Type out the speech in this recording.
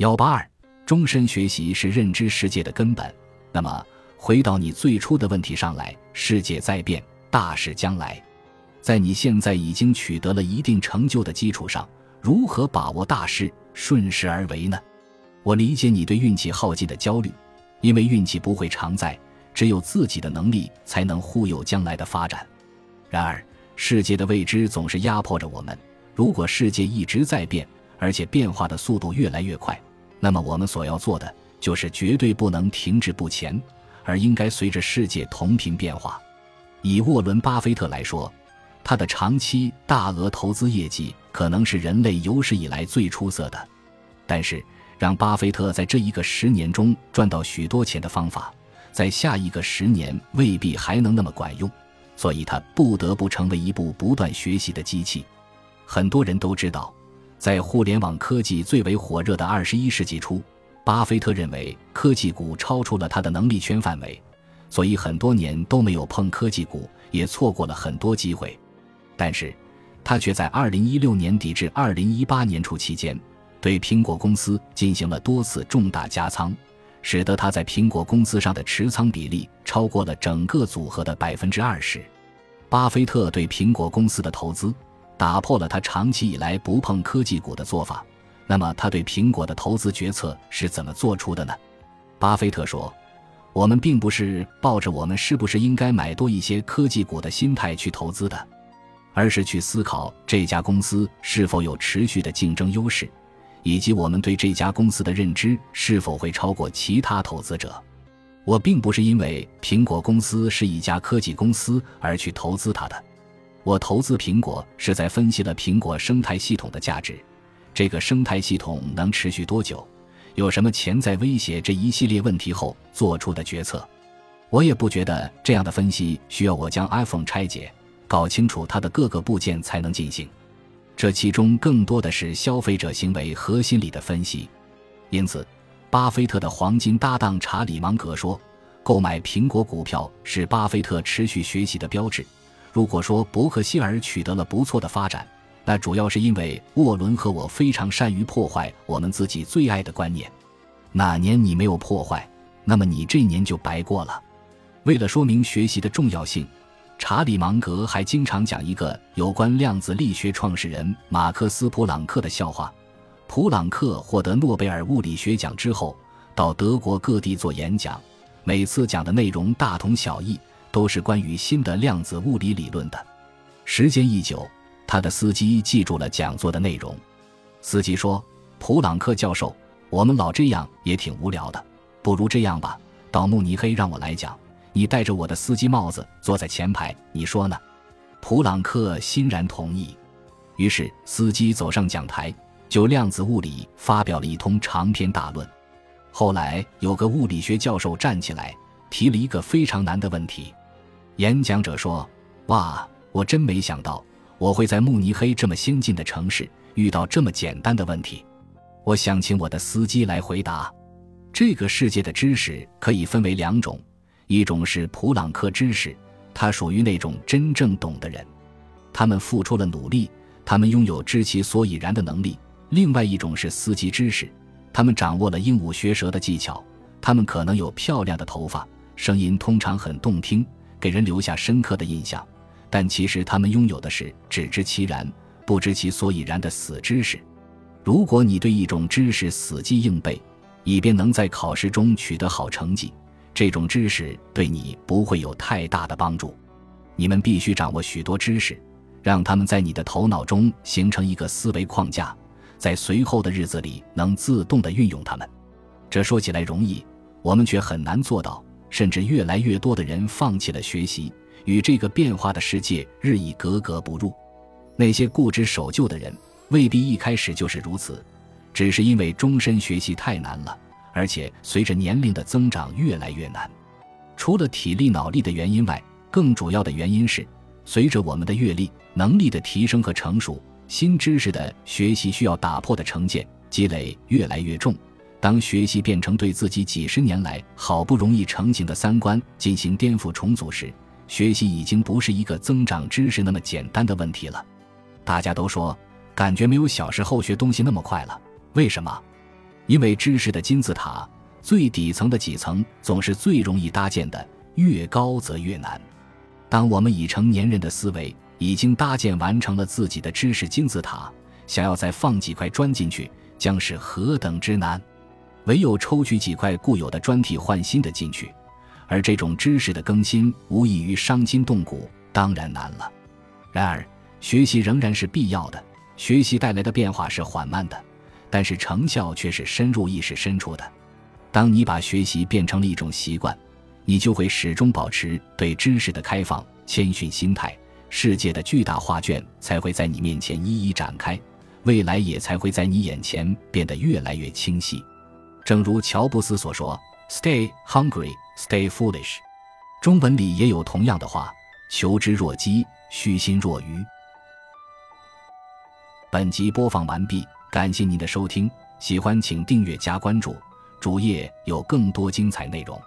幺八二，终身学习是认知世界的根本。那么，回到你最初的问题上来，世界在变，大事将来，在你现在已经取得了一定成就的基础上，如何把握大势，顺势而为呢？我理解你对运气耗尽的焦虑，因为运气不会常在，只有自己的能力才能护佑将来的发展。然而，世界的未知总是压迫着我们。如果世界一直在变，而且变化的速度越来越快，那么我们所要做的就是绝对不能停滞不前，而应该随着世界同频变化。以沃伦·巴菲特来说，他的长期大额投资业绩可能是人类有史以来最出色的，但是。让巴菲特在这一个十年中赚到许多钱的方法，在下一个十年未必还能那么管用，所以他不得不成为一部不断学习的机器。很多人都知道，在互联网科技最为火热的二十一世纪初，巴菲特认为科技股超出了他的能力圈范围，所以很多年都没有碰科技股，也错过了很多机会。但是，他却在二零一六年底至二零一八年初期间。对苹果公司进行了多次重大加仓，使得他在苹果公司上的持仓比例超过了整个组合的百分之二十。巴菲特对苹果公司的投资打破了他长期以来不碰科技股的做法。那么，他对苹果的投资决策是怎么做出的呢？巴菲特说：“我们并不是抱着我们是不是应该买多一些科技股的心态去投资的，而是去思考这家公司是否有持续的竞争优势。”以及我们对这家公司的认知是否会超过其他投资者？我并不是因为苹果公司是一家科技公司而去投资它的。我投资苹果是在分析了苹果生态系统的价值，这个生态系统能持续多久，有什么潜在威胁这一系列问题后做出的决策。我也不觉得这样的分析需要我将 iPhone 拆解，搞清楚它的各个部件才能进行。这其中更多的是消费者行为和心理的分析，因此，巴菲特的黄金搭档查理芒格说：“购买苹果股票是巴菲特持续学习的标志。”如果说伯克希尔取得了不错的发展，那主要是因为沃伦和我非常善于破坏我们自己最爱的观念。哪年你没有破坏，那么你这年就白过了。为了说明学习的重要性。查理芒格还经常讲一个有关量子力学创始人马克思普朗克的笑话。普朗克获得诺贝尔物理学奖之后，到德国各地做演讲，每次讲的内容大同小异，都是关于新的量子物理理论的。时间一久，他的司机记住了讲座的内容。司机说：“普朗克教授，我们老这样也挺无聊的，不如这样吧，到慕尼黑让我来讲。”你戴着我的司机帽子坐在前排，你说呢？普朗克欣然同意。于是司机走上讲台，就量子物理发表了一通长篇大论。后来有个物理学教授站起来，提了一个非常难的问题。演讲者说：“哇，我真没想到我会在慕尼黑这么先进的城市遇到这么简单的问题。我想请我的司机来回答。这个世界的知识可以分为两种。”一种是普朗克知识，他属于那种真正懂的人，他们付出了努力，他们拥有知其所以然的能力。另外一种是司机知识，他们掌握了鹦鹉学舌的技巧，他们可能有漂亮的头发，声音通常很动听，给人留下深刻的印象，但其实他们拥有的是只知其然，不知其所以然的死知识。如果你对一种知识死记硬背，以便能在考试中取得好成绩。这种知识对你不会有太大的帮助，你们必须掌握许多知识，让他们在你的头脑中形成一个思维框架，在随后的日子里能自动地运用它们。这说起来容易，我们却很难做到，甚至越来越多的人放弃了学习，与这个变化的世界日益格格不入。那些固执守旧的人未必一开始就是如此，只是因为终身学习太难了。而且随着年龄的增长越来越难，除了体力脑力的原因外，更主要的原因是，随着我们的阅历、能力的提升和成熟，新知识的学习需要打破的成见积累越来越重。当学习变成对自己几十年来好不容易成型的三观进行颠覆重组时，学习已经不是一个增长知识那么简单的问题了。大家都说，感觉没有小时候学东西那么快了，为什么？因为知识的金字塔最底层的几层总是最容易搭建的，越高则越难。当我们已成年人的思维已经搭建完成了自己的知识金字塔，想要再放几块砖进去，将是何等之难！唯有抽取几块固有的砖替换新的进去，而这种知识的更新无异于伤筋动骨，当然难了。然而，学习仍然是必要的。学习带来的变化是缓慢的，但是成效却是深入意识深处的。当你把学习变成了一种习惯，你就会始终保持对知识的开放、谦逊心态。世界的巨大画卷才会在你面前一一展开，未来也才会在你眼前变得越来越清晰。正如乔布斯所说：“Stay hungry, stay foolish。”中文里也有同样的话：“求知若饥，虚心若愚。”本集播放完毕，感谢您的收听，喜欢请订阅加关注，主页有更多精彩内容。